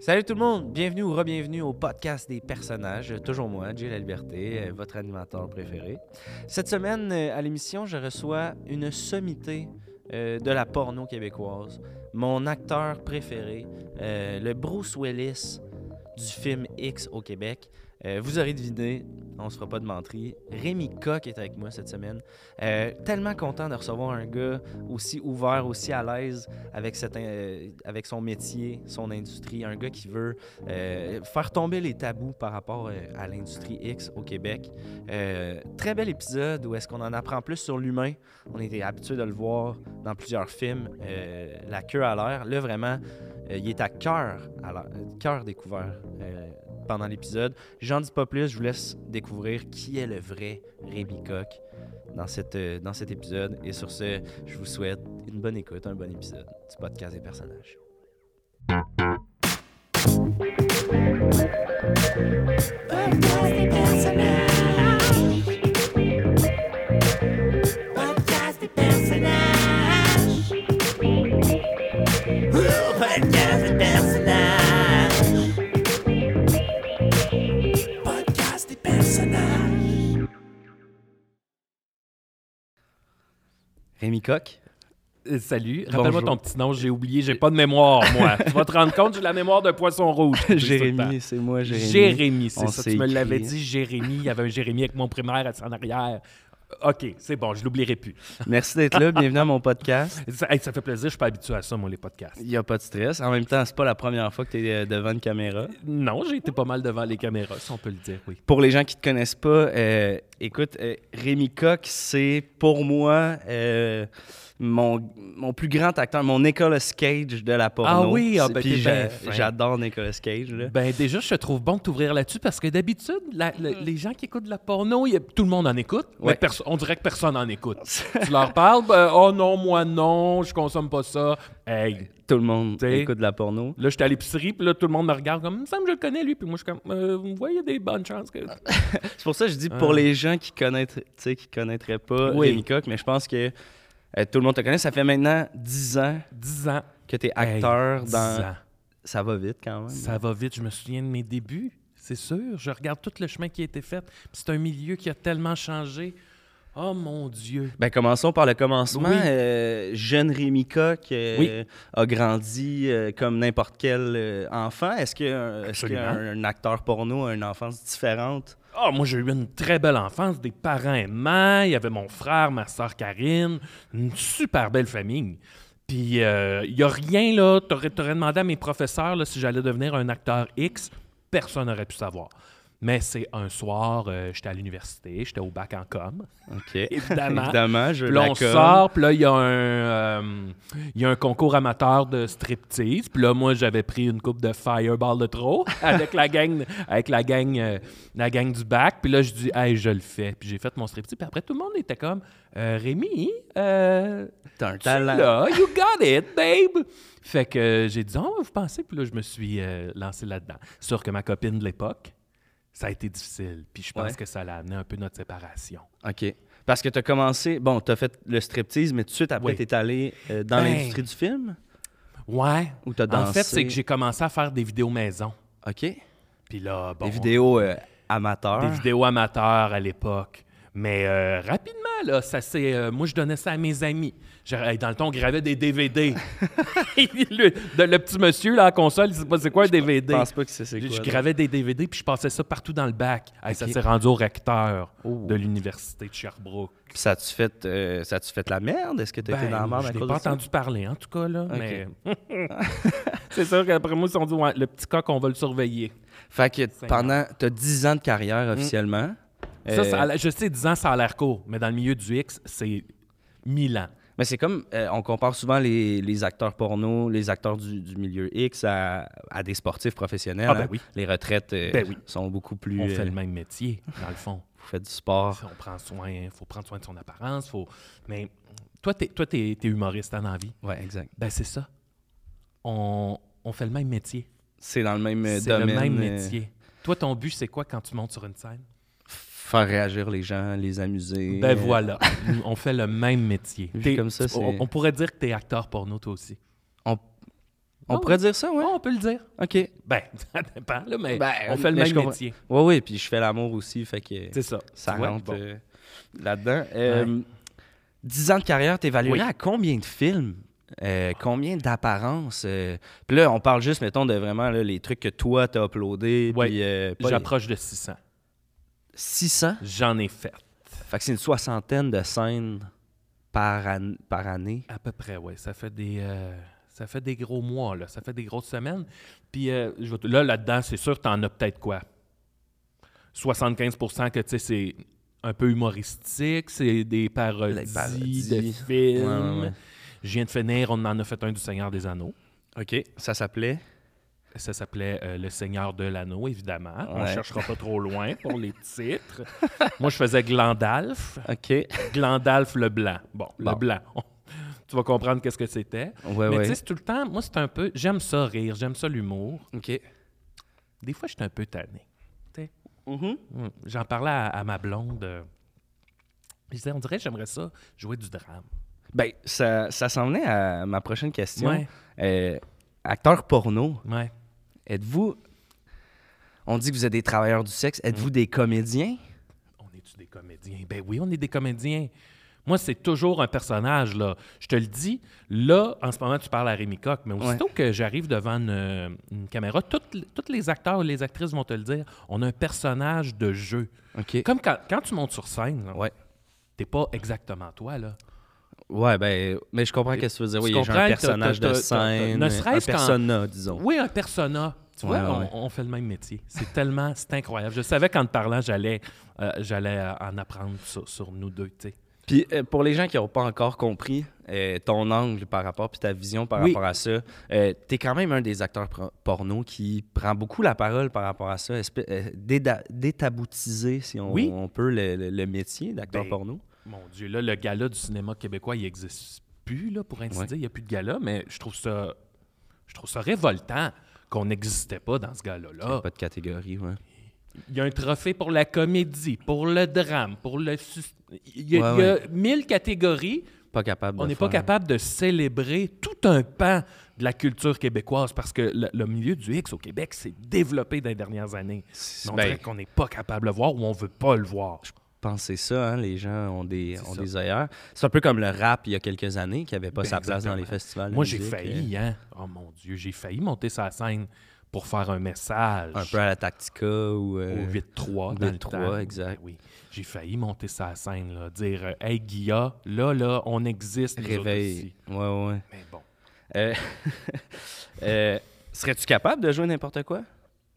Salut tout le monde, bienvenue ou re-bienvenue au podcast des personnages. Toujours moi, Jay La Liberté, euh, votre animateur préféré. Cette semaine, euh, à l'émission, je reçois une sommité euh, de la porno québécoise. Mon acteur préféré, le Bruce Willis du film X au Québec. Euh, vous aurez deviné, on se fera pas de menterie. Rémi Coq est avec moi cette semaine. Euh, tellement content de recevoir un gars aussi ouvert, aussi à l'aise avec, euh, son métier, son industrie. Un gars qui veut faire tomber les tabous par rapport à l'industrie X au Québec. Très bel épisode où est-ce qu'on en apprend plus sur l'humain. On était habitué de le voir dans plusieurs films. la queue à l'air. Là, vraiment, il est à cœur, à cœur découvert pendant l'épisode. J'en dis pas plus, je vous laisse découvrir qui est le vrai Rémi Coq dans, cette, euh, dans cet épisode. Et sur ce, je vous souhaite une bonne écoute, un bon épisode du podcast des personnages. Podcast des personnages. Rémi Coq, Euh, Salut, rappelle-moi ton petit nom, j'ai oublié, j'ai pas de mémoire, moi. tu vas te rendre compte, j'ai la mémoire d'un poisson rouge. Jérémy, c'est moi, Jérémy. Jérémy, c'est ça. Tu me l'avais dit, Jérémy. Il y avait un Jérémy avec mon primaire en arrière. OK, c'est bon, je l'oublierai plus. Merci d'être là, bienvenue à mon podcast. Ça, hey, ça fait plaisir, je suis pas habitué à ça, moi, les podcasts. Il n'y a pas de stress. En même temps, c'est pas la première fois que tu es devant une caméra. Non, j'ai été pas mal devant les caméras, si on peut le dire, oui. Pour les gens qui ne te connaissent pas, euh, écoute, euh, Rémi Coq, c'est pour moi euh, mon, mon plus grand acteur, mon Nicolas Cage de la porno. Ah oui, ah ben, puis j'adore Nicolas Cage. Là. Ben déjà, je te trouve bon de t'ouvrir là-dessus parce que d'habitude, la- le- les gens qui écoutent de la porno, y a- tout le monde en écoute, Ouais. mais perso- on dirait que personne en écoute. tu leur parles, ben, oh non, moi non, je consomme pas ça. Hey, Tout le monde T'sais. écoute de la porno. Là, j'étais à l'épicerie, puis là, tout le monde me regarde comme, il me je le connais, lui. Puis moi, je suis comme, euh, vous voyez des bonnes chances que. C'est pour ça que je dis pour Ah. les gens qui connaîtraient, qui connaîtraient pas Oui. Rémi Coq, mais je pense que euh, tout le monde te connaît. Ça fait maintenant 10 ans 10 ans. que tu es acteur Hey, 10 dans. ans. Ça va vite quand même. Ça va vite. Je me souviens de mes débuts, c'est sûr. Je regarde tout le chemin qui a été fait. C'est un milieu qui a tellement changé. Oh mon Dieu. Ben, commençons par le commencement. Oui. Euh, jeune Rémi Coq euh, Oui. a grandi euh, comme n'importe quel enfant. Est-ce qu'un qu'un un acteur porno a une enfance différente? Oh, moi, j'ai eu une très belle enfance, des parents aimants. Il y avait mon frère, ma soeur Karine, une super belle famille. Puis, il n'y a rien, là. Tu aurais, demandé à mes professeurs si j'allais devenir un acteur X, personne n'aurait pu savoir. Mais c'est un soir, euh, j'étais à l'université, j'étais au bac en com, OK. évidemment. Évidemment, je Puis là, on sort, puis là, il y, a un, euh, il y a un concours amateur de striptease. Puis là, moi, j'avais pris une coupe de Fireball de trop avec la gang, avec la gang, euh, la gang du bac. Puis là, je dis, hey, je le fais. Puis j'ai fait mon striptease. Puis après, tout le monde était comme, Euh, Rémi, euh, T'as un tu talent. là, you got it, babe. Fait que j'ai dit, oh, vous pensez? Puis là, je me suis lancé là-dedans. Sûr que ma copine de l'époque, ça a été difficile. Puis je pense Ouais. que ça a amené un peu notre séparation. OK. Parce que tu as commencé, bon, tu as fait le striptease, mais tout de suite après, Oui. tu es allé euh, dans Ben, l'industrie du film? Ouais. Ou tu as dansé? En fait, c'est que j'ai commencé à faire des vidéos maison. OK. Puis là, bon, Des vidéos euh, amateurs? des vidéos amateurs à l'époque. Mais euh, rapidement, là, ça c'est. euh, moi, je donnais ça à mes amis. Dans le temps, on gravait des DVD. le, de- le petit monsieur là, à la console, il sait pas c'est quoi un Je DVD. pense pas que c'est Je, quoi. je gravais des DVD puis je passais ça partout dans le bac. Ça s'est rendu au recteur Oh. de l'université de Sherbrooke. Puis ça a-tu fait, euh, ça a-tu fait la merde? Est-ce que tu été Ben, dans la merde je à n'ai cause pas de ça? entendu parler, en tout cas. Là, mais c'est sûr qu'après moi, ils se sont dit ouais, le petit coq, on va le surveiller. Fait que pendant... Tu as 10 ans de carrière officiellement. Ça, Euh, ça a l'air- je sais, 10 ans, ça a l'air court, mais dans le milieu du X, c'est 1000 ans. Mais c'est comme, euh, on compare souvent les, les acteurs porno, les acteurs du, du milieu X à, à des sportifs professionnels. Ah, ben hein. oui. Les retraites euh, Ben oui. sont beaucoup plus... On fait euh, le même métier, dans le fond. Vous faites du sport. On prend soin, faut prendre soin de son apparence, faut. Mais toi, t'es, t'es humoriste hein, dans la vie. Ouais, exact. Ben c'est ça. On, on fait le même métier. C'est dans le même euh, c'est domaine. le même métier. Toi, ton but, c'est quoi quand tu montes sur une scène? Faire réagir les gens, les amuser. Ben voilà, on fait le même métier. Vu T'es- comme ça, on, pourrait dire que t'es acteur porno, toi aussi. On Ah pourrait dire ça, ouais? Ouais, on peut le dire. OK. Ben, ça dépend, là, mais Ben, on fait le même métier. Oui, oui, puis je fais l'amour aussi, fait que C'est ça. ça Tu rentre Bon. euh, là-dedans. Euh, 10 ans de carrière, t'évaluerais Oui. à combien de films? Euh, combien d'apparences? euh, Puis là, on parle juste, mettons, de vraiment là, les trucs que toi, t'as uploadés. Ouais. puis, euh, pas les- J'approche de 600. 600? J'en ai fait. Fait que c'est une soixantaine de scènes par, an- par année. À peu près, oui. Ça fait des. euh, ça fait des gros mois, là. Ça fait des grosses semaines. Puis euh, je vais te- là, là-dedans, c'est sûr que t'en as peut-être quoi? 75% que, tu sais, c'est un peu humoristique, c'est des parodies, de films. Ouais, ouais, ouais. Je viens de finir, on en a fait un du Seigneur des Anneaux. OK. Ça s'appelait? Ça s'appelait euh, Le Seigneur de l'Anneau, évidemment. On Ouais. cherchera pas trop loin pour les titres. Moi, je faisais Glandalf. OK. Glandalf le blanc. Bon, Bon. le blanc. tu vas comprendre qu'est-ce que c'était. Ouais, Mais ouais. tu sais, tout le temps, moi, c'est un peu. J'aime ça rire, j'aime ça l'humour. OK. Des fois, je suis un peu tanné. Mhm. Mm. J'en parlais à, à ma blonde. euh, Je disais, on dirait j'aimerais ça jouer du drame. Ben, ça, ça s'en venait à ma prochaine question. Ouais. Euh, acteur porno, Ouais. Êtes-vous... On dit que vous êtes des travailleurs du sexe. Êtes-vous Mm. des comédiens? On est-tu des comédiens? Ben oui, on est des comédiens. Moi, c'est toujours un personnage, là. Je te le dis, là, en ce moment, tu parles à Rémi Coq, mais aussitôt que j'arrive devant une, une caméra, tous les acteurs et les actrices vont te le dire, on a un personnage de jeu. Comme quand, quand tu montes sur scène, là, Ouais. t'es pas exactement toi, là. Ouais, ben, mais je comprends ce que tu veux dire. Oui, j'ai un personnage de scène, ne un persona, disons. Oui, un persona. Tu vois, ouais, on, on fait le même métier. C'est tellement, c'est incroyable. Je savais qu'en te parlant, j'allais, euh, j'allais euh, en apprendre sur, sur nous deux, tu sais. Puis euh, pour les gens qui n'ont pas encore compris euh, ton angle par rapport, puis ta vision par Oui. rapport à ça, euh, tu es quand même un des acteurs porno qui prend beaucoup la parole par rapport à ça, détaboutiser, si on, Oui. on peut, le, le- le métier d'acteur Ben, porno. Mon Dieu, là, le gala du cinéma québécois, il n'existe plus, là, pour ainsi Ouais. dire. Il n'y a plus de gala, mais je trouve ça, je trouve ça révoltant qu'on n'existait pas dans ce Il y a gala-là. Pas de catégorie, ouais. Il y a un trophée pour la comédie, pour le drame, pour le... Il y a, Ouais, il y a mille catégories. Pas capable de On n'est pas capable de célébrer tout un pan de la culture québécoise parce que le, le milieu du X au Québec s'est développé dans les dernières années. On Ben, dirait qu'on n'est pas capable de le voir ou on veut pas le voir. Je pense que c'est ça, hein, les gens ont des, ont ça. des œillères. C'est un peu comme le rap il y a quelques années qui n'avait pas Ben, sa place dans les festivals. Moi, j'ai failli, hein. Oh mon Dieu, j'ai failli monter sa scène pour faire un message. euh, un peu à la Tactica ou. euh, au 8-3. dans le 8-3, temps. exact. Ben Oui, j'ai failli monter sa scène, là, dire euh, Hey Guilla, là, là, on existe. Réveil. Ouais, ouais. Mais bon. Euh, euh, Serais-tu capable de jouer n'importe quoi?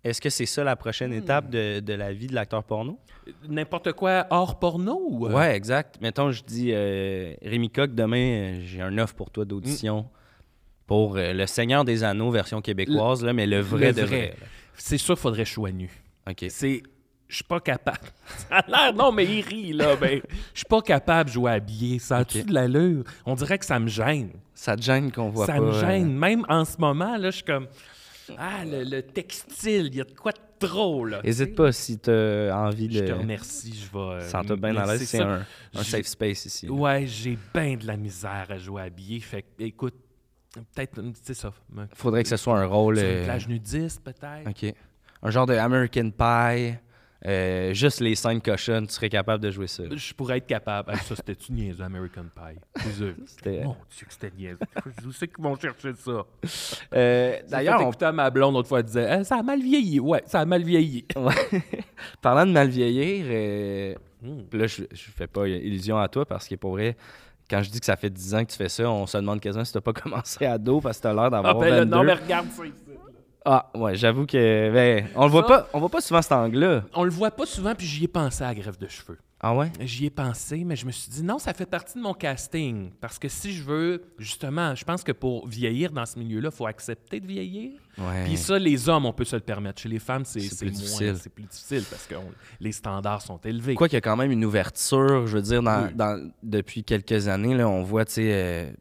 Est-ce que c'est ça la prochaine Hmm. étape de, de la vie de l'acteur porno? N'importe quoi hors porno ou. euh, Ouais, exact. Mettons, je dis, euh, Rémi Coq, demain, euh, j'ai un offre pour toi d'audition pour euh, Le Seigneur des Anneaux, version québécoise, là, mais le vrai Le de vrai. vrai. C'est sûr, faudrait que je sois nu. OK. C'est. Je suis pas capable. Ça a l'air. Non, mais il rit, là. Ben, je suis pas capable de jouer habillé. Ça a-tu Ok. de l'allure? On dirait que ça me gêne. Ça te gêne qu'on voit ça pas... me euh, gêne. Même en ce moment, là, je suis comme. Ah, le, le textile, il y a de quoi de trop, là. Hésite pas si tu as envie Je de... te remercie, je vais. euh, Sens-toi bien à l'aise, c'est un, safe space ici. là. Ouais, j'ai bien de la misère à jouer habillé. Fait que, écoute, peut-être, c'est ça. Faudrait que ce soit un rôle... Sur une euh, plage nudiste, peut-être. OK. Un genre de American Pie, euh, juste les scènes cochonnes, tu serais capable de jouer ça. Je pourrais être capable. Ah, ça, c'était-tu niaiseux, American Pie? C'était- Mon Dieu, que c'était niaiseux. Je sais qu'ils vont chercher ça. Euh, D'ailleurs, on- à ma blonde l'autre fois, elle disait Eh, Ça a mal vieilli. Ouais, ça a mal vieilli. parlant de mal vieillir, euh, Hmm. là, je, je fais pas illusion à toi parce que pour vrai, quand je dis que ça fait 10 ans que tu fais ça, on se demande quasiment si t'as pas commencé ado parce que t'as l'air Ah, d'avoir ben là, 22. non, mais regarde ça ici. Ah, ouais, j'avoue que. Ben, on le voit pas, on voit pas souvent cet angle-là. On le voit pas souvent, puis j'y ai pensé à la greffe de cheveux. Ah ouais? J'y ai pensé, mais je me suis dit non, ça fait partie de mon casting. Parce que si je veux, justement, je pense que pour vieillir dans ce milieu-là, il faut accepter de vieillir. Ouais. Puis ça, les hommes, on peut se le permettre. Chez les femmes, c'est moins, difficile. c'est plus difficile parce que on- les standards sont élevés. Quoi qu'il y a quand même une ouverture, je veux dire, dans, Oui. dans- depuis quelques années, là, on voit, tu sais, euh,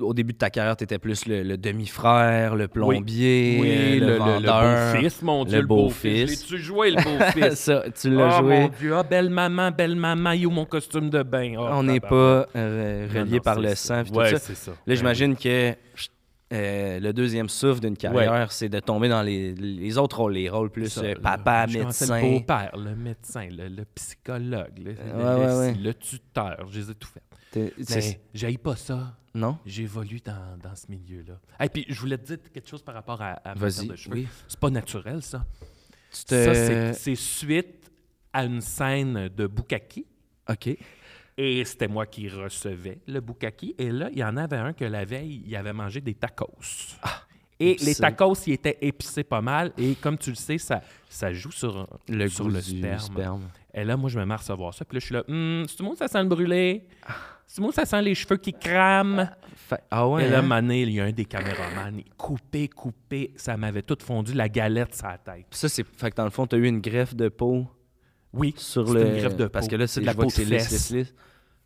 au début de ta carrière, tu étais plus le, le demi-frère, le plombier, oui, le, le, le- le vendeur. beau-fils, mon Dieu, le beau-fils. beau-fils. L'as-tu joué, le beau-fils? tu l'as oh joué. mon Dieu, ah, belle maman, belle maman, il est où mon costume de bain? Oh, on n'est pas euh, relié par le ça. sang. puis tout Ouais, ça. c'est ça. Là, Ben j'imagine que euh, le deuxième souffle d'une carrière, c'est de tomber dans les, les autres rôles, les rôles plus Ça, euh, papa, médecin. Le beau-père, le médecin, le, psychologue, le, Ouais, ouais, ouais. le tuteur, je les ai tout fait. J'aille pas ça. Non? J'évolue dans, dans ce milieu-là. Et puis, je voulais te dire quelque chose par rapport à, à ma de cheveux. Oui. C'est pas naturel, ça. Ça, c'est- suite à une scène de Bukaki. OK. Et c'était moi qui recevais le Bukaki. Et là, il y en avait un que la veille, il avait mangé des tacos. et Ah, épicé. les tacos, ils étaient épicés pas mal. Et comme tu le sais, ça, ça joue sur, Le sur le sperme. sperme. Et là, moi, je me mets à recevoir ça. Puis là, je suis là, hum, c'est tout le monde, ça sent le brûlé? C'est monde, ça sent les cheveux qui crament. Ah ouais? Et là, hein? Mané, il y a un des caméramans, il coupé, coupé, ça m'avait tout fondu, la galette sur la tête. Ça, c'est. Fait que dans le fond, t'as eu une greffe de peau Oui, sur le. une greffe de Parce peau. que là, C'est de la peau de lisse, lisse.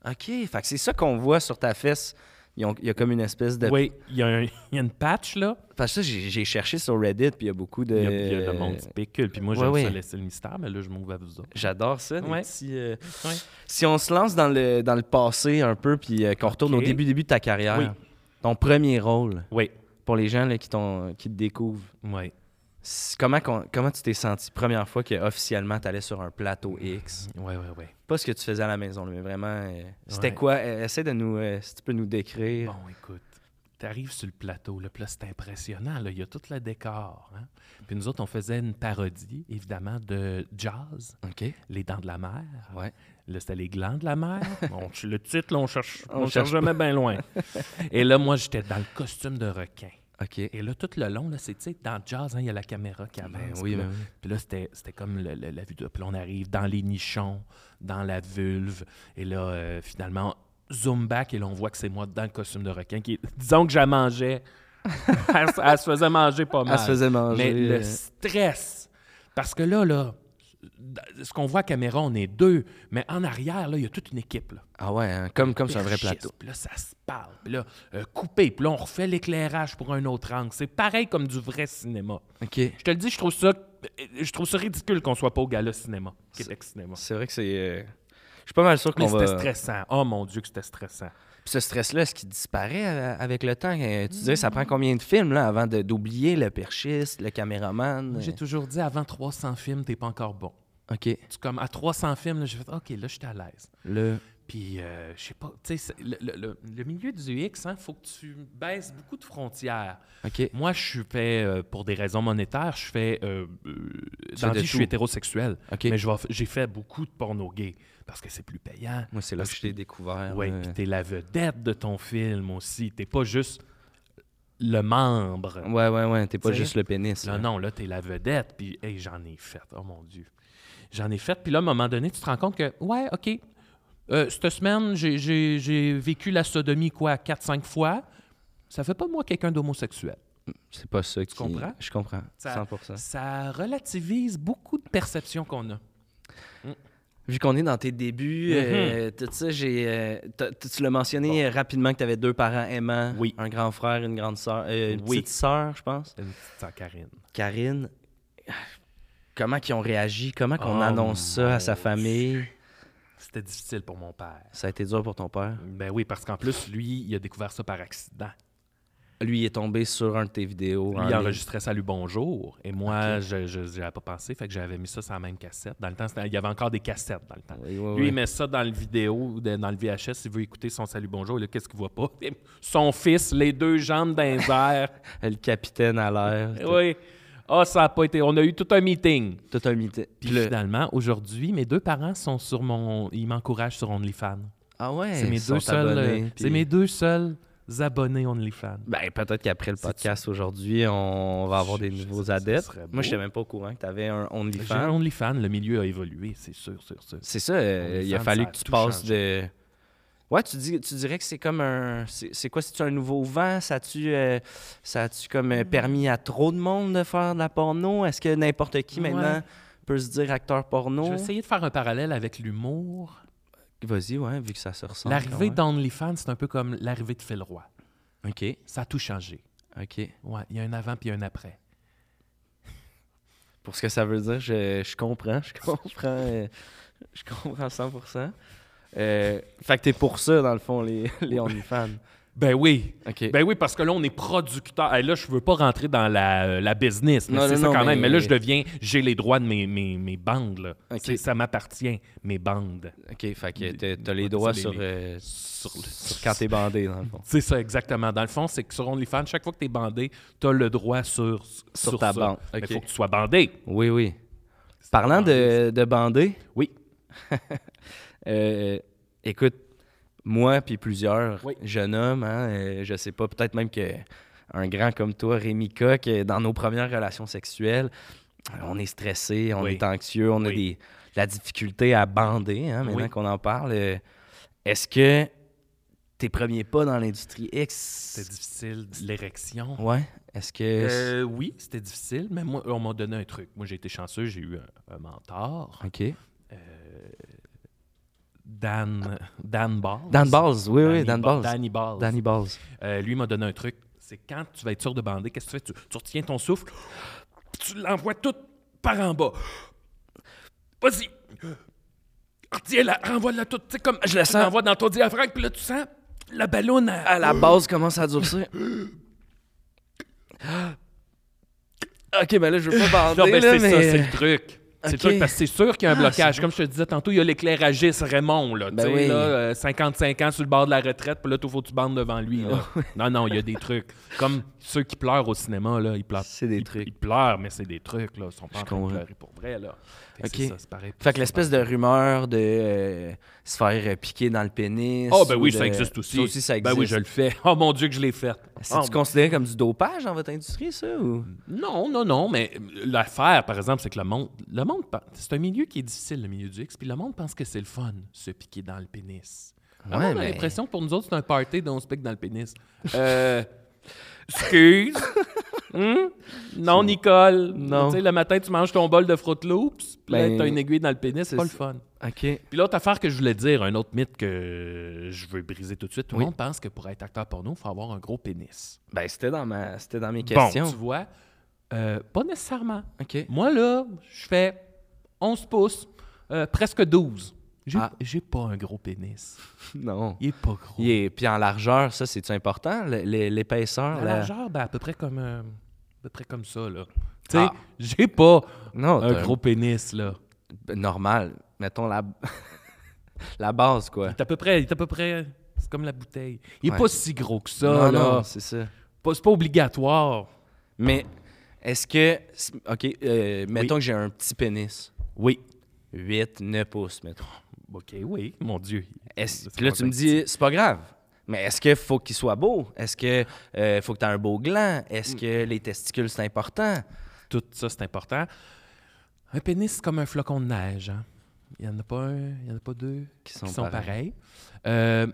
OK. Fait que c'est ça qu'on voit sur ta fesse. Il y a comme une espèce de. Oui, il y, a un- il y a une patch, là. Parce que ça, j'ai cherché sur Reddit, puis il y a beaucoup de. Il y a, il y a le monde spécule. Puis moi, j'aime ouais. ça laisser le mystère, mais là, je m'ouvre à vous autres. J'adore ça. des Ouais. petits, euh, Ouais. Si on se lance dans le, dans le passé un peu, puis euh, qu'on retourne au début, début de ta carrière, Oui. ton premier rôle, Oui, pour les gens là, qui, qui te découvrent, oui. Comment, tu t'es senti première fois que officiellement tu allais sur un plateau X? Oui, oui, oui. Pas ce que tu faisais à la maison, mais vraiment, euh, c'était Ouais. quoi? Euh, essaie de nous, euh, si tu peux nous décrire. Bon, écoute, t'arrives sur le plateau, là, puis là, c'est impressionnant, là. Il y a tout le décor, hein. Puis nous autres, on faisait une parodie, évidemment, de jazz, OK. Les Dents de la Mer. Ouais. Là, c'était les glands de la mer. On- le titre, là, on cherche, On on cherche jamais bien loin. Et là, moi, j'étais dans le costume de requin. OK. Et là, tout le long, là, c'est, tu sais, dans jazz, hein, il y a la caméra qui avance. Ben puis là, ben oui. puis là, c'était, c'était comme le- le- la vue de... Puis là, on arrive dans les nichons, dans la vulve. Et là, euh, finalement, zoom back et là, on voit que c'est moi dans le costume de requin. Qui, disons que je mangeais. elle, se- elle se faisait manger pas mal. Elle se faisait manger. Mais euh, le stress, parce que là, là, ce qu'on voit à caméra, on est deux, mais en arrière, là, il y a toute une équipe. Là. Ah ouais, hein, comme, comme sur un vrai plateau. Puis là, ça se parle. Puis là, euh, coupé. Puis là, on refait l'éclairage pour un autre angle. C'est pareil comme du vrai cinéma. OK. Je te le dis, je trouve ça, je trouve ça ridicule qu'on soit pas au gala cinéma, Québec Cinéma. C'est vrai que c'est... euh, Je suis pas mal sûr qu'on c'était va... stressant. Oh mon Dieu, que c'était stressant. Puis ce stress-là, est-ce qu'il disparaît euh, avec le temps? Euh, Tu disais, ça prend combien de films là, avant d'oublier le perchiste, le caméraman? J'ai toujours dit, avant 300 films, t'es pas encore bon. OK. Tu, comme à 300 films, j'ai fait, OK, là, je suis à l'aise. Le... Puis, euh, je sais pas, tu sais, le, le- le- milieu du X, il faut que tu baisses beaucoup de frontières. Moi, je suis fait, euh, pour des raisons monétaires, je fais, euh, euh, dans fais vie, je suis hétérosexuel. Mais j'ai fait beaucoup de porno gay parce que c'est plus payant. Moi, c'est là que je t'ai découvert. Oui, puis t'es la vedette de ton film aussi. T'es pas juste le membre. Ouais, ouais, ouais. T'es pas juste le pénis. Là. non, là, t'es la vedette. Puis, hey, j'en ai fait. Oh mon Dieu. J'en ai fait. Puis là, à un moment donné, tu te rends compte que, ouais, OK, euh, cette semaine, j'ai- vécu la sodomie, quoi, 4-5 fois. Ça fait pas de moi quelqu'un d'homosexuel. C'est pas ça qui... comprends? Je comprends. Ça- 100%. Ça relativise beaucoup de perceptions qu'on a. Vu qu'on est dans tes débuts, Mhm. euh, tout ça, j'ai... euh, tu l'as mentionné rapidement que tu avais deux parents aimants. Oui. Un grand frère, une grande sœur. euh, une Oui. petite sœur, je pense. Une petite sœur Karine. Karine. Comment ils ont réagi? Comment qu'on Oh, annonce ça à sa famille? C'était difficile pour mon père. Ça a été dur pour ton père? Ben oui, parce qu'en plus, lui, il a découvert ça par accident. Lui il est tombé sur un de tes vidéos. en il ligne. enregistrait Salut Bonjour. Et moi, je je n'y avais pas pensé. Fait que j'avais mis ça sur la même cassette. Dans le temps, il y avait encore des cassettes dans le temps. Oui, oui, Lui, oui. il met ça dans le vidéo, dans le VHS, il veut écouter son Salut Bonjour. Et là, qu'est-ce qu'il voit pas? Son fils, les deux jambes airs. Le capitaine à l'air. oui. Ah, ça n'a pas été. On a eu tout un meeting. Tout un mythe. Puis Puis le- finalement, aujourd'hui, mes deux parents sont sur mon. Ils m'encouragent sur OnlyFans. Ah ouais, C'est mes deux seuls. abonnés, euh, puis- C'est mes deux seuls abonnés OnlyFans. Ben, peut-être qu'après le podcast aujourd'hui, on va avoir des Je- nouveaux adeptes. Moi, je n'étais même pas au courant que tu avais un J'ai un OnlyFans. OnlyFans. Le milieu a évolué, c'est sûr, sûr, sûr. C'est ça, euh, il a OnlyFans, fallu ça a que tu passes changé. de. Ouais, tu, dis, tu dirais que c'est comme un. C'est quoi, c'est un nouveau vent? Ça a-tu euh, comme euh, permis à trop de monde de faire de la porno? Est-ce que n'importe qui Ouais. maintenant peut se dire acteur porno? Je vais essayer de faire un parallèle avec l'humour. Vas-y, ouais, vu que ça se ressemble. L'arrivée d'OnlyFans, c'est un peu comme l'arrivée de Phil Roy. OK, Ça a tout changé. OK. Ouais, il y a un avant puis un après. Pour ce que ça veut dire, je, je comprends. Je comprends. euh, je comprends 100%. Euh, fait que t'es pour ça, dans le fond, les, les OnlyFans. Ben oui. Ben oui, parce que là, on est producteur. Hey, là, je veux pas rentrer dans la, la business, mais c'est ça non, quand même. mais- Mais là, je deviens. J'ai les droits de mes, mes, mes bandes, là. Ça m'appartient, mes bandes. OK, fait que t'as- t'as les droits ça, sur, les- euh, Sur quand t'es bandé, dans le fond. C'est ça, exactement. Dans le fond, c'est que sur OnlyFans, chaque fois que tu es bandé, tu as le droit sur, sur, ta ça. bande. Mais Ok. il faut que tu sois bandé. Oui, oui. Parlant de, de bandé, Oui. euh, écoute, moi puis plusieurs Oui. jeunes hommes, hein, euh, je sais pas, peut-être même que un grand comme toi, Rémi Coq, euh, dans nos premières relations sexuelles, euh, on est stressé, on Oui. est anxieux, on a des, la difficulté à bander, hein, maintenant qu'on en parle. Euh, Est-ce que tes premiers pas dans l'industrie X... C'était difficile, l'érection. Ouais. Est-ce que... Euh, oui, c'était difficile, mais moi, on m'a donné un truc. Moi, j'ai été chanceux, j'ai eu un, un mentor, OK. Dan, Dan Balls. Dan Balls, oui, oui, Dan Ba- Balls. Danny Balls. Danny Balls. Euh, lui m'a donné un truc. C'est quand tu vas être sûr de bander, qu'est-ce que tu fais? Tu, tu retiens ton souffle, tu l'envoies tout par en bas. Vas-y. Retiens-la, renvoie-la toute. Tu sais, comme Je la sens. l'envoies dans ton diaphragme, puis là, tu sens la ballonne. à- À la base, commence à durcir. OK, ben là, je veux pas bander, Non, ben, ça, mais... c'est le truc. C'est Ok. le truc parce que c'est sûr qu'il y a un Ah, blocage. c'est Comme je te disais tantôt, il y a l'éclairagiste Raymond, là. Ben tu sais, oui. là, euh, 55 ans sur le bord de la retraite, puis là, il faut que tu bandes devant lui. là. non, non, il y a des trucs. Comme ceux qui pleurent au cinéma, là, ils pleurent. C'est des ils, trucs. Ils pleurent, mais c'est des trucs, là. Ils sont pas Je en train de pleurer pour vrai, là. Fait que Ok. c'est ça, c'est pareil. Fait que l'espèce de rumeur de euh, se faire euh, piquer dans le pénis... Oh, ben ou oui, de- ça existe aussi. Ça aussi, ça existe. Ben oui, je le fais. Oh mon Dieu, que je l'ai fait. C'est-tu Oh, considéré comme du dopage dans votre industrie, ça, ou... Non, non, non, mais l'affaire, par exemple, c'est que le monde, le monde, c'est un milieu qui est difficile, le milieu du X, puis le monde pense que c'est le fun, se piquer dans le pénis. Ouais, monde a mais- l'impression que pour nous autres, c'est un party dont on se pique dans le pénis. Euh, excuse. Hum? Non, Nicole. Non. Tu sais, le matin, tu manges ton bol de Fruit Loops, puis là, Ben, t'as une aiguille dans le pénis, c'est pas le fun. OK. Puis l'autre affaire que je voulais dire, un autre mythe que je veux briser tout de suite, tout Oui. le monde pense que pour être acteur porno, il faut avoir un gros pénis. Ben, c'était dans, ma... c'était dans mes questions. Bon, tu vois, euh, pas nécessairement. OK. Moi, là, je fais 11 pouces, euh, presque 12. J'ai Ah. j'ai pas un gros pénis. Non. Il est pas gros. Il est- Puis en largeur, ça, c'est-tu important? L'épaisseur? La la- largeur, ben, à peu près comme, euh, à peu près comme ça, là. Tu sais, Ah. j'ai pas Non, un gros pénis, là. normal. Mettons la, la base, quoi. Il est à peu près, il est à peu près, c'est comme la bouteille. Il est Ouais. pas si gros que ça, non, là. non, c'est ça. Pas- C'est pas obligatoire. Mais est-ce que. OK, euh, mettons que j'ai un petit pénis. Oui. 8, 9 pouces, mettons. OK, oui, mon Dieu. Est-ce- là, tu me dis, c'est pas grave. Mais est-ce qu'il faut qu'il soit beau? Est-ce que euh, faut que tu aies un beau gland? Est-ce Mm. que les testicules, c'est important? Tout ça, c'est important. Un pénis, c'est comme un flocon de neige. hein. Il n'y en a pas un, il y en a pas deux Qui sont qui sont pareils. pareils. Euh,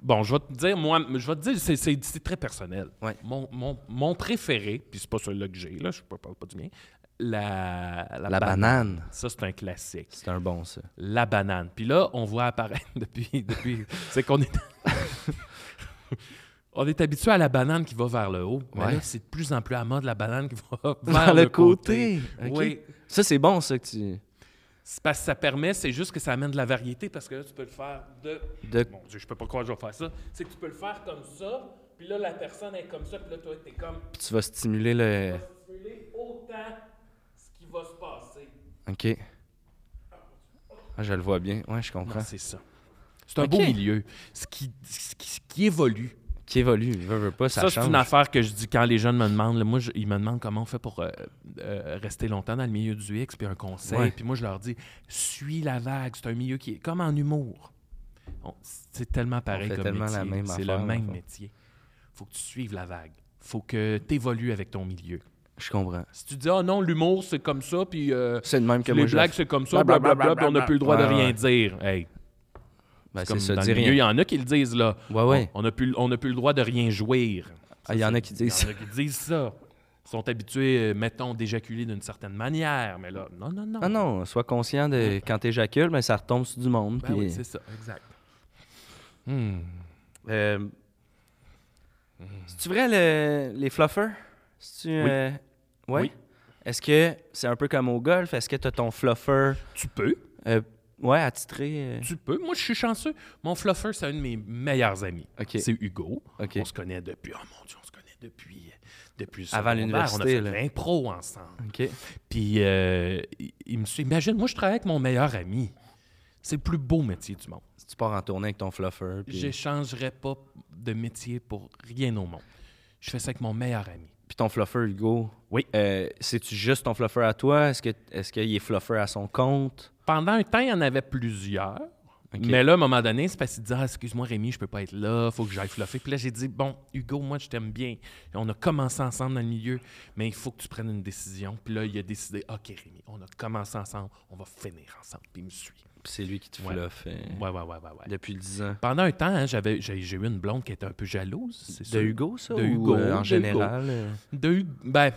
bon, je vais te dire, moi, je vais te dire, c'est- c'est c'est très personnel. Ouais. Mon, mon- mon préféré, puis c'est pas celui-là que j'ai, là, je ne parle pas du mien, la, la, La banane. Ça, c'est un classique. C'est un bon, ça. La banane. Puis là, on voit apparaître depuis. depuis c'est qu'on est. on est habitué à la banane qui va vers le haut. Mais Ouais. là, c'est de plus en plus à mode la banane qui va vers, Vers le côté. Oui. Ça, c'est bon, ça, que tu. C'est parce que ça permet, c'est juste que ça amène de la variété parce que là, tu peux le faire de. De... Mon Dieu, je peux pas croire que je vais faire ça. C'est que tu peux le faire comme ça, puis là, la personne est comme ça, puis là, toi, t'es comme. Tu vas stimuler le. Tu vas stimuler autant qui va se passer. OK. Ah, je le vois bien. Ouais, je Non, comprends. c'est ça. C'est un Ok. beau milieu. Ce qui, ce qui, ce qui évolue. Qui évolue. Veut, veut pas, ça, Ça, c'est change. une affaire que je dis quand les jeunes me demandent. là, moi, je- ils me demandent comment on fait pour euh, euh, rester longtemps dans le milieu du X, puis un conseil. Ouais. Puis moi, je leur dis suis la vague. C'est un milieu qui est comme en humour. On- c'est tellement pareil fait comme tellement métier. la même c'est affaire, le même fait. métier. faut que tu suives la vague. faut que tu évolues avec ton milieu. Je comprends. Si tu dis ah non, l'humour, c'est comme ça, puis euh, C'est le même que les blagues, c'est comme ça, blablabla, puis on n'a plus le droit de rien ouais. dire. Hey, Ben, comme c'est ça, milieu, il y en a qui le disent, là. Ouais, ouais. On n'a plus, on n'a plus le droit de rien jouir. Ah, il y en a qui Il y disent en a qui disent ça. Ils sont habitués, euh, mettons, d'éjaculer d'une certaine manière. Mais là, non, non, non. Ah non, sois conscient de quand t'éjacules, ben, ça retombe sur du monde. Ben puis- oui, c'est ça, exact. Hmm. Euh, C'est-tu vrai le- les fluffers? C'est-tu, euh, ouais? Oui. Est-ce que c'est un peu comme au golf? Est-ce que tu as ton fluffer? Tu peux. euh, Ouais, attitré. euh, Tu peux. Moi, je suis chanceux. Mon fluffer, c'est un de mes meilleurs amis. C'est Hugo. On se connaît depuis... Oh mon Dieu, on se connaît depuis... Depuis le Avant l'université, On a fait l'impro ensemble. Puis, euh, il, il me suit. Imagine, moi, je travaille avec mon meilleur ami. C'est le plus beau métier du monde. Si tu pars en tournée avec ton fluffer. puis- J'échangerais pas de métier pour rien au monde. Je fais ça avec mon meilleur ami. Puis ton fluffer, Hugo? Oui. euh, C'est-tu juste ton fluffer à toi? Est-ce que est-ce qu'il est fluffer à son compte? Pendant un temps, il y en avait plusieurs. Mais là, à un moment donné, c'est parce qu'il disait ah, Excuse-moi, Rémi, je peux pas être là, faut que j'aille fluffer. Puis là, j'ai dit Bon, Hugo, moi, je t'aime bien. On a commencé ensemble dans le milieu, mais il faut que tu prennes une décision. Puis là, il a décidé Ok, Rémi, on a commencé ensemble, on va finir ensemble. Puis il me suit. C'est lui qui te Ouais. fluffe euh, Ouais, ouais, ouais, ouais. ouais. depuis 10 ans. Pendant un temps, hein, j'avais, j'ai, eu une blonde qui était un peu jalouse. C'est De. Hugo, ça? De ou, Hugo, euh, en de général? euh? De Hugo. Ben,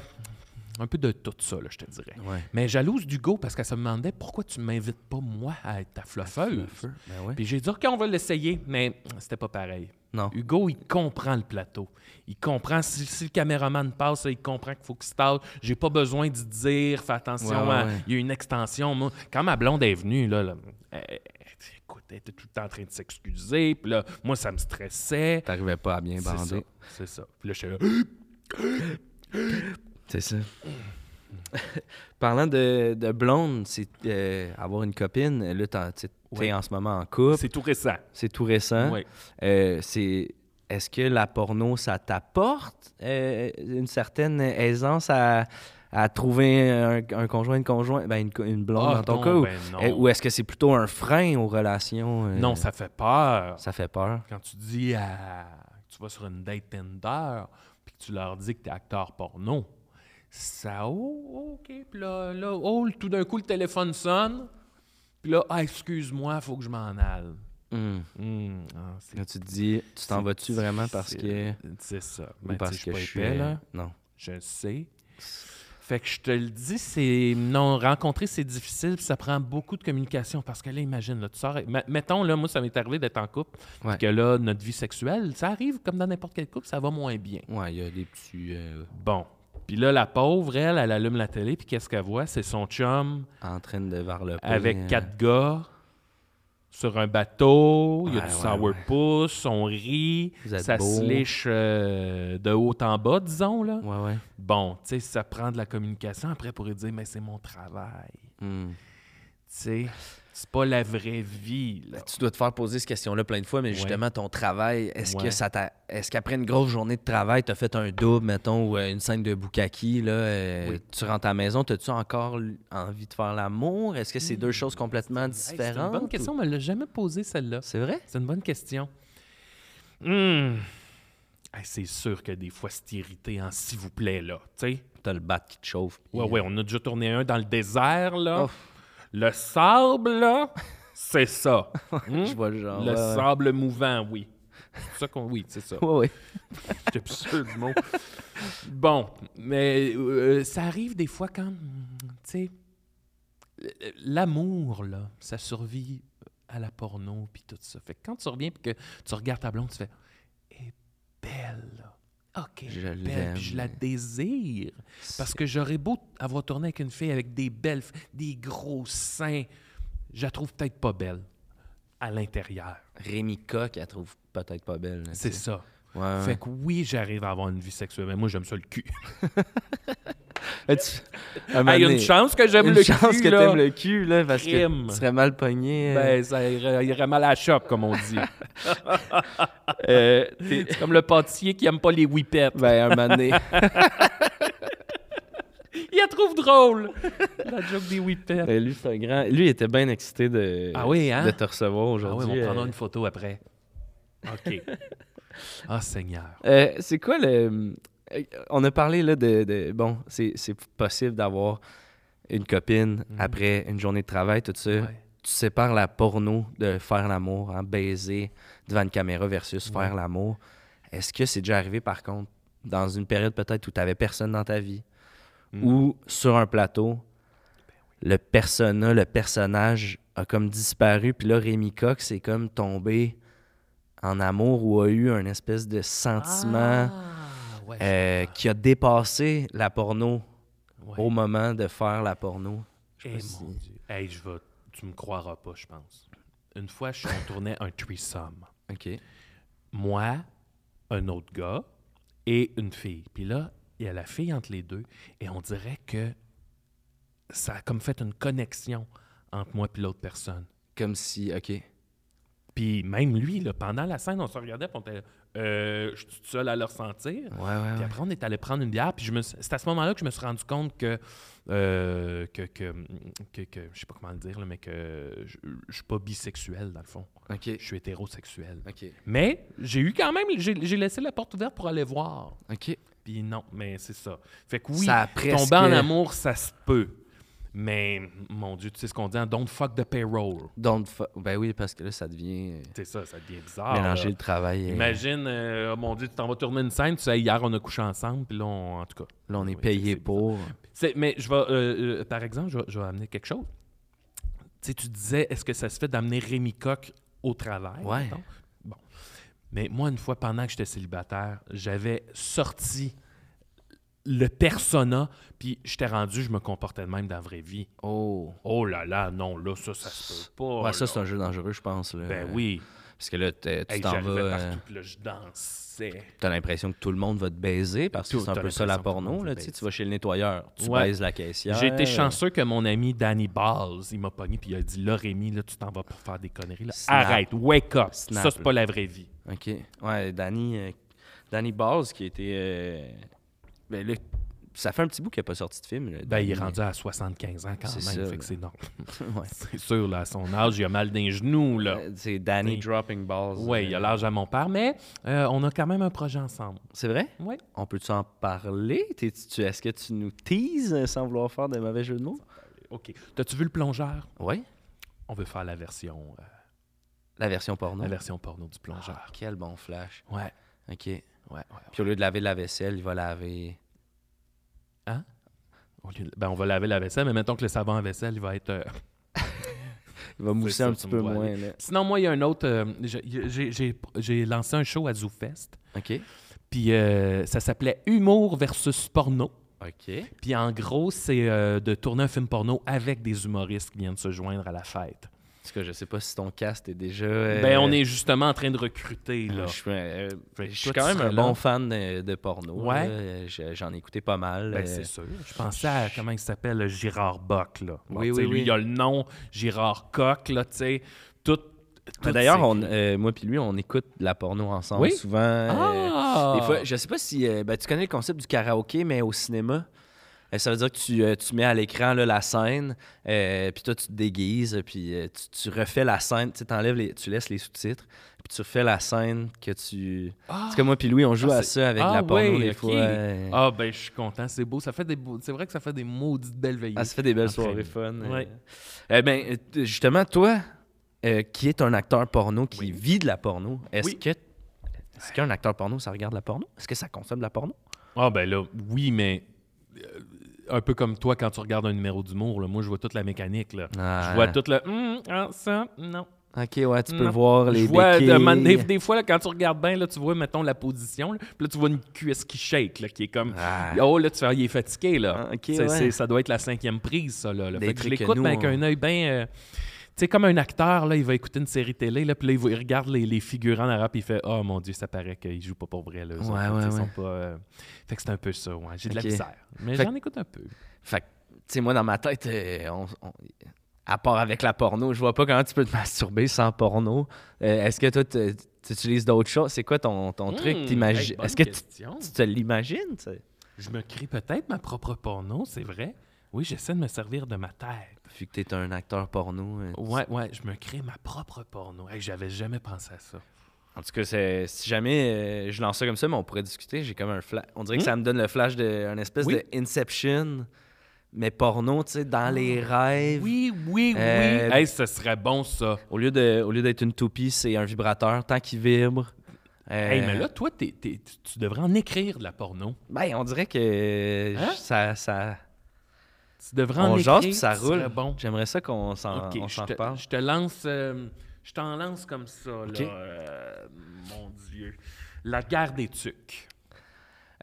un peu de tout ça, là, je te dirais. Ouais. Mais jalouse d'Hugo parce qu'elle se demandait pourquoi tu m'invites pas, moi, à être ta fluffeuse. Ben ouais. Puis j'ai dit, OK, on va l'essayer, mais c'était pas pareil. Non. Hugo, il comprend le plateau. Il comprend, si, si le caméraman passe, il comprend qu'il faut qu'il se tasse. J'ai pas besoin de dire, fais attention, Ouais, ouais, à- ouais. il y a une extension. Moi, quand ma blonde est venue, là, là, elle- écoute, elle était tout le temps en train de s'excuser. Puis là, moi, ça me stressait. T'arrivais pas à bien bander. C'est ça. Puis là, C'est ça. Parlant de, de blonde, c'est euh, avoir une copine. Là, tu es Ouais. en ce moment en couple. c'est tout récent. C'est tout récent. Euh, c'est est-ce que la porno ça t'apporte euh, une certaine aisance à, à trouver un, un conjoint une conjointe ben une, blonde Ah, dans ton non, cas ou, ben ou est-ce que c'est plutôt un frein aux relations euh, Non, ça fait peur. ça fait peur Quand tu dis à... tu vas sur une date Tinder, puis que tu leur dis que tu es acteur porno, ça, oh, OK. Puis là, là, oh, tout d'un coup, le téléphone sonne. Puis là, ah, excuse-moi, faut que je m'en aille. Ah, c'est- Là, tu te dis tu t'en vas-tu vraiment parce que C'est ça. ou Mais parce que je suis épais, là. non Je le sais. Fait que je te le dis, c'est. Non, rencontrer, c'est difficile, puis ça prend beaucoup de communication. Parce que là, imagine, là, tu sors. Mettons, là, moi, ça m'est arrivé d'être en couple, puis Ouais. que là, notre vie sexuelle, ça arrive comme dans n'importe quel couple, ça va moins bien. ouais il y a des petits euh, Bon. Puis là, la pauvre, elle, elle allume la télé, puis qu'est-ce qu'elle voit? C'est son chum en train de varloper avec euh, quatre gars sur un bateau, il y a Ouais, du ouais, sourpuss, on rit, ça beau. se liche euh, de haut en bas, disons, là. ouais ouais Bon, tu sais, ça prend de la communication après pour lui dire, mais c'est mon travail. Hum. Tu sais, c'est pas la vraie vie, là. Tu dois te faire poser cette question-là plein de fois, mais Ouais. justement, ton travail, est-ce que ça t'a. Est-ce qu'après une grosse journée de travail, tu as fait un double, mettons, ou euh, une scène de Bukaki, là, euh, Oui. tu rentres à la maison, as-tu encore envie de faire l'amour? Est-ce que c'est deux choses complètement Hey, c'est différentes? une bonne question, on me l'a jamais posée, celle-là. C'est vrai? C'est une bonne question. Hmm. Hey, c'est sûr que des fois, c'est irrité en s'il vous plaît, là. Tu sais? T'as le bat qui te chauffe. puis, Ouais, ouais, on a déjà tourné un dans le désert, là. Ouf. Le sable, là, c'est ça. Hmm? Je vois le genre. Le ouais, ouais. sable mouvant, oui. C'est ça qu'on... Oui, c'est ça. Ouais, ouais. J'étais plus sûr du mot. Bon, mais euh, ça arrive des fois quand, tu sais, l'amour, là, ça survit à la porno, puis tout ça. Fait que quand tu reviens, puis que tu regardes ta blonde, tu fais « Elle est belle. OK, Je belle, puis je la désire. Parce que j'aurais beau avoir tourné avec une fille avec des belles, des gros seins, je la trouve peut-être pas belle à l'intérieur. Rémi Coq, elle trouve peut-être pas belle. C'est ça. Ouais, ouais. Fait que oui, j'arrive à avoir une vie sexuelle, mais moi, j'aime ça le cul. Il y a une chance que j'aime une le chance cul, que là. t'aimes le cul, là, parce Crime. que tu serais mal pogné. euh. Ben, ça irait, irait mal à la shop, comme on dit. Euh, C'est comme le pâtissier qui aime pas les whippets. ben, un donné. Il la trouve drôle, la joke des whippets. Ben, lui, c'est un grand. Lui, il était bien excité de, Ah oui, hein? de te recevoir Ah oui, aujourd'hui. on prendra Euh, une photo après. OK. Ah, Seigneur. euh, c'est quoi le. euh, On a parlé là de. de- bon, c'est c'est possible d'avoir une copine après une journée de travail, tout ça. Mhm. Ouais. Tu sépares la porno de faire l'amour, hein, baiser devant une caméra versus Ouais. faire l'amour. Est-ce que c'est déjà arrivé, par contre, dans une période peut-être où tu n'avais personne dans ta vie, Mm. ou sur un plateau, le persona, le personnage a comme disparu, puis là, Rémi Cox est comme tombé en amour ou a eu un espèce de sentiment Ah, ouais, euh, qui a dépassé la porno ouais. au moment de faire la porno. Je sais Eh, si- mon Dieu. Hey, je vais tu me croiras pas, je pense. Une fois, je, on tournait un threesome. OK. Moi, un autre gars et une fille. Puis là, il y a la fille entre les deux et on dirait que ça a comme fait une connexion entre moi et l'autre personne. Comme si, OK. Puis même lui, là, pendant la scène, on se regardait, puis on était euh, je suis tout seul à le ressentir. Ouais, ouais, Puis après, on est allé prendre une bière. Puis c'est à ce moment-là que je me suis rendu compte que, euh, que, que, que, que- je sais pas comment le dire, là, mais que je, je suis pas bisexuel, dans le fond. OK. Je suis hétérosexuel. OK. Mais j'ai eu quand même, j'ai laissé la porte ouverte pour aller voir. OK. Puis non, mais c'est ça. Fait que oui, Ça a presque- tomber en amour, ça se peut. Mais, mon Dieu, tu sais ce qu'on dit, hein, don't fuck the payroll. Don't fu- Ben oui, parce que là, ça devient. euh, C'est ça, ça devient bizarre. mélanger là. le travail. et- Imagine, euh, oh mon Dieu, tu t'en vas tourner une scène, tu sais, hier on a couché ensemble, puis là, on- en tout cas. Là, on est Oui, payé pour. Mais je vais, euh, euh, par exemple, je vais, je vais amener quelque chose. Tu sais, tu disais, est-ce que ça se fait d'amener Rémi Coq au travail? Ouais. mettons? Bon. Mais moi, une fois, pendant que j'étais célibataire, j'avais sorti le persona, puis j'étais rendu, je me comportais de même dans la vraie vie. Oh. Oh là là, non, là, ça, ça se peut pas. ouais, ça, c'est un jeu dangereux, je pense. Là. Ben oui. Parce que là, tu t'en vas. Euh, partout, puis là, je dansais. T'as l'impression que tout le monde va te baiser parce que c'est un peu ça la porno. Là, tu vas chez le nettoyeur, tu Ouais. baises la caissière. J'ai été chanceux que mon ami Danny Balls, il m'a pogné puis il a dit là Rémi, là tu t'en vas pour faire des conneries là. Snap. Arrête, wake up. Snap, ça c'est pas la vraie vie. OK. Ouais, Danny, euh, Danny Balls qui était. euh, ben là, ça fait un petit bout qu'il n'a pas sorti de film. là, Ben il est rendu à 75 ans quand même, ça, fait que c'est normal. Ouais. c'est sûr là à son âge, il a mal d'un genou là. Euh, C'est Danny Oui. Dropping Balls. Ouais, il a euh, l'âge à mon père, mais euh, on a quand même un projet ensemble. C'est vrai? Ouais. On peut-tu en parler? Tu- Est-ce que tu nous teases euh, sans vouloir faire de mauvais jeux de mots? OK. T'as-tu vu le plongeur? Oui. On veut faire la version euh, La version porno? la version porno du plongeur. Ah, quel bon flash. Ouais. OK. Ouais, ouais. Puis au lieu de laver la vaisselle, il va laver. Au lieu de- Ben, on va laver la vaisselle, mais mettons que le savon à vaisselle, il va être. euh, Il va mousser ça, un petit me peu moins. Là. Sinon, moi, il y a un autre. euh, j'ai- j'ai- j'ai j'ai lancé un show à ZooFest. OK. Puis euh, ça s'appelait Humour versus porno. OK. Puis en gros, c'est euh, de tourner un film porno avec des humoristes qui viennent se joindre à la fête. En tout cas, je sais pas si ton cast est déjà. euh, Ben, on est justement en train de recruter, là. Je suis, euh, Fait que je suis toi, quand même un là. bon fan de, de porno. Ouais. Euh, J'en ai écouté pas mal. Ben, euh, c'est sûr. Je pensais à comment il s'appelle, le Girard Bock, là. Bon, Oui, oui, lui, oui. il a le nom Girard Coq, là, tu sais. Tout. Ben, D'ailleurs, euh, moi puis lui, on écoute de la porno ensemble Oui? souvent. euh, Ah! Des fois, je sais pas si euh, ben, tu connais le concept du karaoké, mais au cinéma? Euh, ça veut dire que tu, euh, tu mets à l'écran la scène, euh, puis toi tu te déguises, puis euh, tu, tu refais la scène, tu t'enlèves les, tu laisses les sous-titres, puis tu refais la scène que tu. Parce que moi puis Louis, on joue Ah, à c'est- ça avec Ah, la porno ouais, des fois. Ah, ben, je suis content. C'est beau. Ça fait des beaux... C'est vrai que ça fait des maudites belles veillées. Ah, ça fait des belles Après, soirées fun. ouais. Eh ben, euh, t- justement, toi, qui est un acteur porno, qui Oui. vit de la porno, est-ce Oui. que est-ce qu'un acteur porno, ça regarde la porno? Est-ce que ça consomme de la porno? Ah, ben là, oui, mais un peu comme toi quand tu regardes un numéro d'humour, là, moi, je vois toute la mécanique. Là. Ah. Je vois toute le. Hum, ah, ça, non. Ok, ouais, tu peux Non. voir les je vois, béquilles. de- man- des, des fois, là, quand tu regardes bien, là, tu vois, mettons, la position, là, puis là, tu vois une cuisse qui shake, là, qui est comme. Ah. Oh, là, tu fais, il est fatigué, là. Ah, ouais. ça doit être la cinquième prise, ça, là. Des Fait que je l'écoute, avec on- un œil bien. Tu sais, comme un acteur, là, il va écouter une série télé, là, puis là, il, va- il regarde les, les figurants en arabe, puis il fait Oh mon Dieu, ça paraît qu'ils jouent pas pour vrai, là. Ouais, autres, ouais, ils sont pas, euh, Fait que c'est un peu ça, ouais. J'ai de la misère. Mais j'en écoute un peu. Fait que, tu sais, moi, dans ma tête, euh, on- on- à part avec la porno, je vois pas comment tu peux te masturber sans porno. Euh, Est-ce que toi, tu utilises d'autres choses? C'est quoi ton, ton truc? Hmm, hey, bonne Est-ce que tu, tu te l'imagines? Je me crée peut-être ma propre porno, c'est vrai. Oui, j'essaie de me servir de ma tête. Vu que t'es un acteur porno. euh, tu- Ouais, ouais, je me crée ma propre porno. Hey, J'avais jamais pensé à ça. En tout cas, si jamais euh, je lance ça comme ça, mais on pourrait discuter, j'ai comme un flash. On dirait que Hmm? ça me donne le flash d'un espèce Oui. de Inception, mais porno, tu sais, dans les rêves. Oui, oui, Euh, oui. Hey, ce serait bon, ça. Au lieu de- au lieu d'être une toupie, c'est un vibrateur, tant qu'il vibre. Euh, Hey, mais là, toi, tu- tu devrais en écrire de la porno. Ben, on dirait que Hein? ça, ça. Tu devrais en On écrire. jase puis ça roule. bon. J'aimerais ça qu'on s'en Ok, on je te, reparle. je te lance. euh, je t'en lance comme ça, là. Euh, mon Dieu. La guerre des tucs.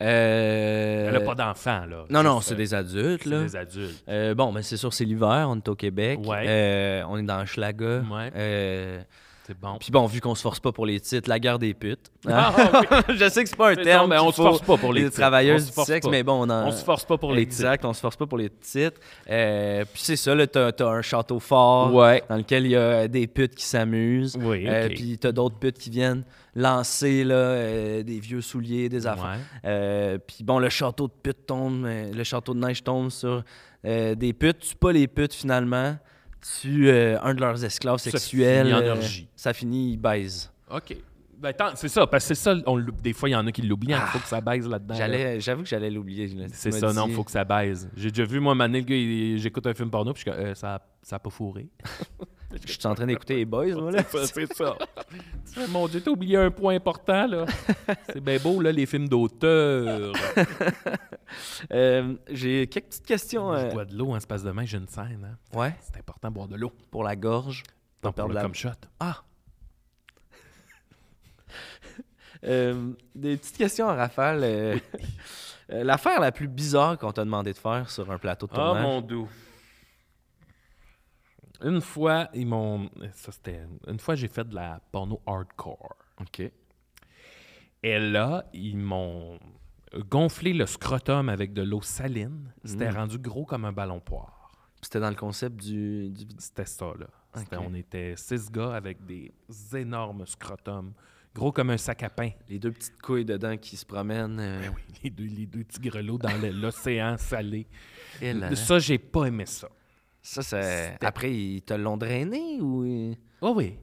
Euh, Elle n'a pas d'enfants, là. Non, non, c'est des adultes, là. des adultes. Euh, bon, ben c'est sûr, c'est l'hiver, on est au Québec. Ouais. On est dans Schlaga. Ouais. Euh, C'est bon. Puis bon, vu qu'on se force pas pour les titres, la guerre des putes. Ah, oui. Je sais que c'est pas un Mais terme. non, mais on se force pas pour les titres. travailleuses du sexe, pas. mais bon, on en... On se force pas pour les Exact, on se force pas pour les titres. Euh, puis c'est ça, là, t'as as un château fort titres. Ouais. dans lequel il y a des putes qui s'amusent. Oui, Euh, ok. puis t'as d'autres putes qui viennent lancer là, euh, des vieux souliers, des affaires. Euh, puis bon, le château de putes tombe, euh, le château de neige tombe sur euh, des putes. Tu pas les putes finalement. Tu euh, un de leurs esclaves Ça sexuels. finit en euh, orgie. ça finit, il baise. OK. Ben, c'est ça, parce que c'est ça, on des fois, il y en a qui l'oublient, il faut que ça baise là-dedans. là. J'avoue que j'allais l'oublier. C'est ça, non, dit- faut que ça baise. J'ai déjà vu, moi, Mané, le gars, il- j'écoute un film porno, puis je euh, ça, ça a pas fourré. Je suis en train d'écouter les boys, moi, là. c'est ça. Mon Dieu, t'as oublié un point important, là. C'est bien beau, là, les films d'auteur. Euh, j'ai quelques petites questions Je euh, bois de l'eau en espace de main, j'ai une scène. Hein. ouais, C'est important de boire de l'eau. pour la gorge. Pour perdre le la- comme shot. Ah! Euh, des petites questions en rafale. euh, euh, L'affaire la plus bizarre qu'on t'a demandé de faire sur un plateau de Ah, tournage. mon doux. Une fois, ils m'ont. Ça, c'était. Une fois, j'ai fait de la porno hardcore. OK. Et là, ils m'ont gonflé le scrotum avec de l'eau saline. C'était Mm. rendu gros comme un ballon poire. C'était dans le concept du. du- C'était ça, là. On était six gars avec des énormes scrotums, gros comme un sac à pain. Les deux petites couilles dedans qui se promènent. euh, Ben oui, les deux, les deux petits grelots dans l'océan salé. et là. Ça, j'ai pas aimé ça. Ça, c'est. Après, ils te l'ont drainé ou. Oh oui.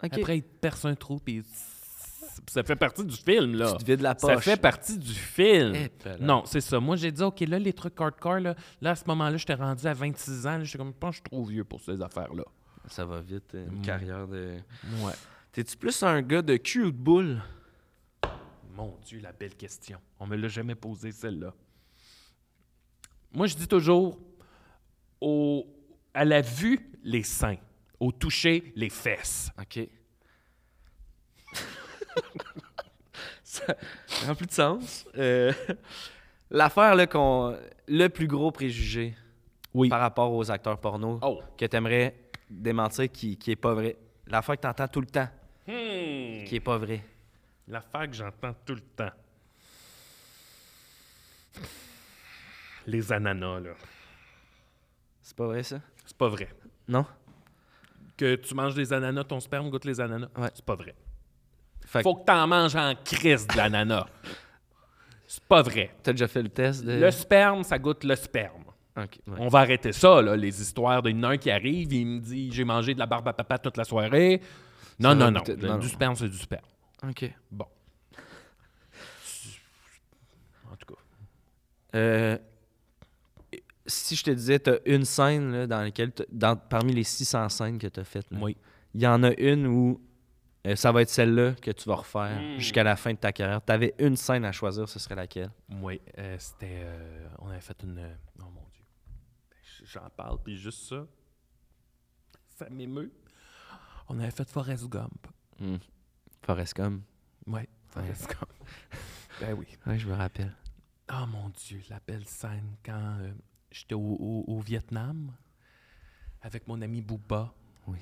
Après, ils te percent un trou, puis ça fait partie du film, là. tu te vides la poche. Ça fait partie du film. Eh, pelle. non, c'est ça. Moi, j'ai dit, OK, là, les trucs hardcore, là, là à ce moment-là, j'étais rendu à 26 ans. J'étais comme, je pense que je suis trop vieux pour ces affaires-là. Ça va vite, une Mm. carrière de. Ouais. T'es-tu plus un gars de cul ou de boule? Mon Dieu, la belle question. On me l'a jamais posé, celle-là. Moi, je dis toujours, au, à la vue, les seins. Au toucher, les fesses. OK. ça remplit de sens. Euh, L'affaire, là, qu'on. Le plus gros préjugé Oui. par rapport aux acteurs porno Oh. que t'aimerais démentir qui, qui est pas vrai. L'affaire que t'entends tout le temps Hmm. qui est pas vrai. L'affaire que j'entends tout le temps. Les ananas, là. C'est pas vrai, ça? C'est pas vrai. Non? Que tu manges des ananas, ton sperme goûte les ananas? Ouais. C'est pas vrai. Fait Faut que t'en manges en crise de l'ananas. C'est pas vrai. t'as déjà fait le test de. Le sperme, ça goûte le sperme. Ok, ouais. On va arrêter ça, là, les histoires d'un un qui arrive, il me dit j'ai mangé de la barbe à papa toute la soirée. Non, non, non. Le- non, du non. sperme, c'est du sperme. Ok. Bon. En tout cas. Euh, si je te disais, t'as une scène là, dans laquelle, dans, parmi les 600 scènes que t'as faites, là, Oui. il y en a une où euh, ça va être celle-là que tu vas refaire Mm. jusqu'à la fin de ta carrière. T'avais une scène à choisir, ce serait laquelle? Oui, euh, c'était. euh, on avait fait une. Oh mon Dieu. J'en parle, puis juste ça. Ça m'émeut. On avait fait Forrest Gump. Forrest Gump? Oui, Forrest Gump. ben oui. Oui, je me rappelle. Oh mon Dieu, la belle scène quand euh, j'étais au, au- au Vietnam avec mon ami Booba. Oui.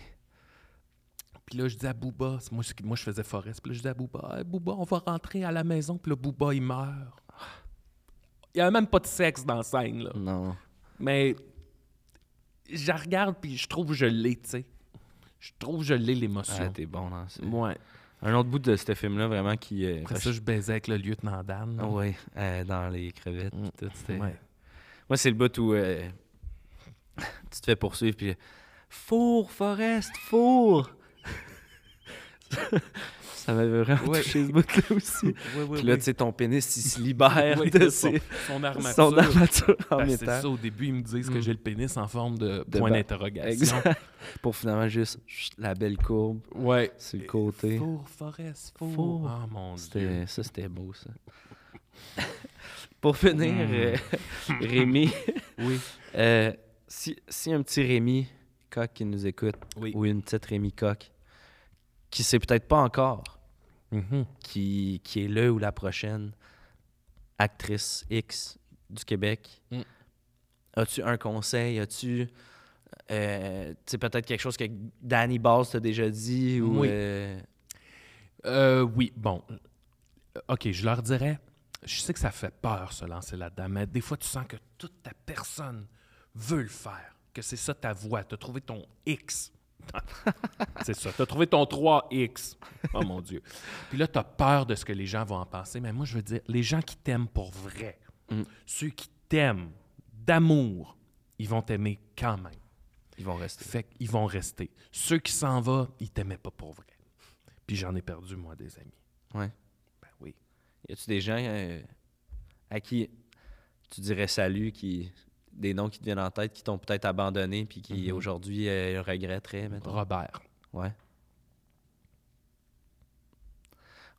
Puis là, je dis à Booba, moi, moi je faisais Forrest, puis là, je dis à Booba, Hey, Booba, on va rentrer à la maison, puis là, Booba, il meurt. Il n'y a même pas de sexe dans la scène, là. Non. Mais je regarde, puis je trouve que je l'ai, tu sais. Je trouve que je l'ai, Ah, l'émotion. t'es bon dans ça. ouais. Un autre bout de ce film-là, vraiment, qui... euh, Après ça, je baisais avec le lieutenant Dan. Ah ouais, euh, dans les crevettes. Mm. pis tout, c'était- Ouais. Moi, c'est le bout où euh, tu te fais poursuivre, puis four, Forest, four. ça m'avait vraiment Ouais. touché ce bout-là aussi. Oui, oui, Puis là, oui. tu sais, ton pénis, il se libère de son, ses- son armature. son armature en Ben, c'est ça, au début, ils me disent que Mm. j'ai le pénis en forme de, De point d'interrogation. Pour finalement juste chut, la belle courbe Ouais. sur le côté. Four, Forest, four. Four. Oh mon Dieu. Ça, c'était beau, ça. Pour finir, Mm. euh, Rémi, Oui. euh, si, si un petit Rémi Coq qui nous écoute, Oui. ou une petite Rémi Coq, qui sait peut-être pas encore, Mhm. qui, qui est là ou la prochaine, actrice X du Québec, Mm. as-tu un conseil? As-tu euh, peut-être quelque chose que Danny Balls t'a déjà dit? Ou, Oui. euh, Euh, oui, bon. OK, je leur dirais, je sais que ça fait peur se lancer là-dedans, mais des fois, tu sens que toute ta personne veut le faire, que c'est ça ta voix. Tu as trouvé ton X. c'est ça. Tu as trouvé ton 3X. Oh mon Dieu. Puis là, tu as peur de ce que les gens vont en penser. Mais moi, je veux dire, les gens qui t'aiment pour vrai, Mm. ceux qui t'aiment d'amour, ils vont t'aimer quand même. ils vont rester. Fait qu'ils vont rester. Ceux qui s'en vont, ils t'aimaient pas pour vrai. Puis j'en ai perdu, moi, des amis. Ouais. Y a-tu des gens euh, à qui tu dirais salut, qui des noms qui te viennent en tête, qui t'ont peut-être abandonné, puis qui Mhm. aujourd'hui euh, regretteraient, mettons? Robert. Ouais.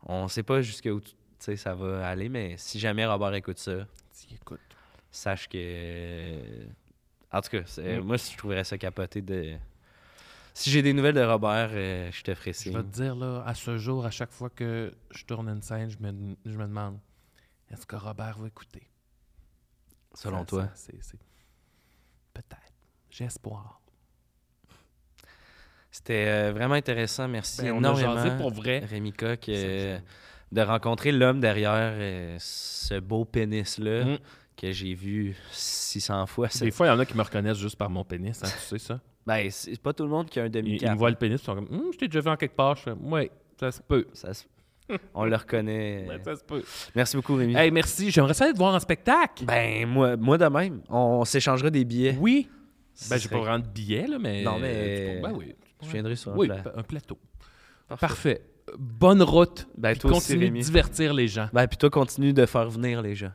On sait pas jusqu'où ça va aller, mais si jamais Robert écoute ça, écoute. sache que. En tout cas, Mm. moi, je trouverais ça capoté de. Si j'ai des nouvelles de Robert, euh, je te ferai Je signe. vais te dire, là, à ce jour, à chaque fois que je tourne une scène, je me, je me demande est-ce que Robert va écouter? Selon Ça, toi? ça, c'est- c'est- Peut-être. J'ai espoir. C'était euh, vraiment intéressant. Merci Ben, on a énormément. pour vrai. Rémi Coq, euh, de rencontrer l'homme derrière euh, ce beau pénis-là Mm. que j'ai vu 600 fois. Des fois, il y en a qui me reconnaissent juste par mon pénis, hein, tu sais ça. Ben, c'est pas tout le monde qui a un Ils, ils demi-cap. me voient le pénis, ils sont comme Hum, Je t'ai déjà vu en quelque part. Je fais Oui, ça se peut. Ça se- On le reconnaît. Ouais, ça se peut. Merci beaucoup, Rémi. Hey, merci. J'aimerais ça te voir en spectacle. Ben, moi, moi de même. On s'échangera des billets. oui. Ce Ben, j'ai serait- pas vraiment de billets, là, mais. Non, mais- Ben oui. Je viendrai sur un Oui, plateau. Parfait. Parfait. Bonne route. Ben, Puis toi aussi, continue de divertir les gens. Ben, puis toi, continue de faire venir les gens.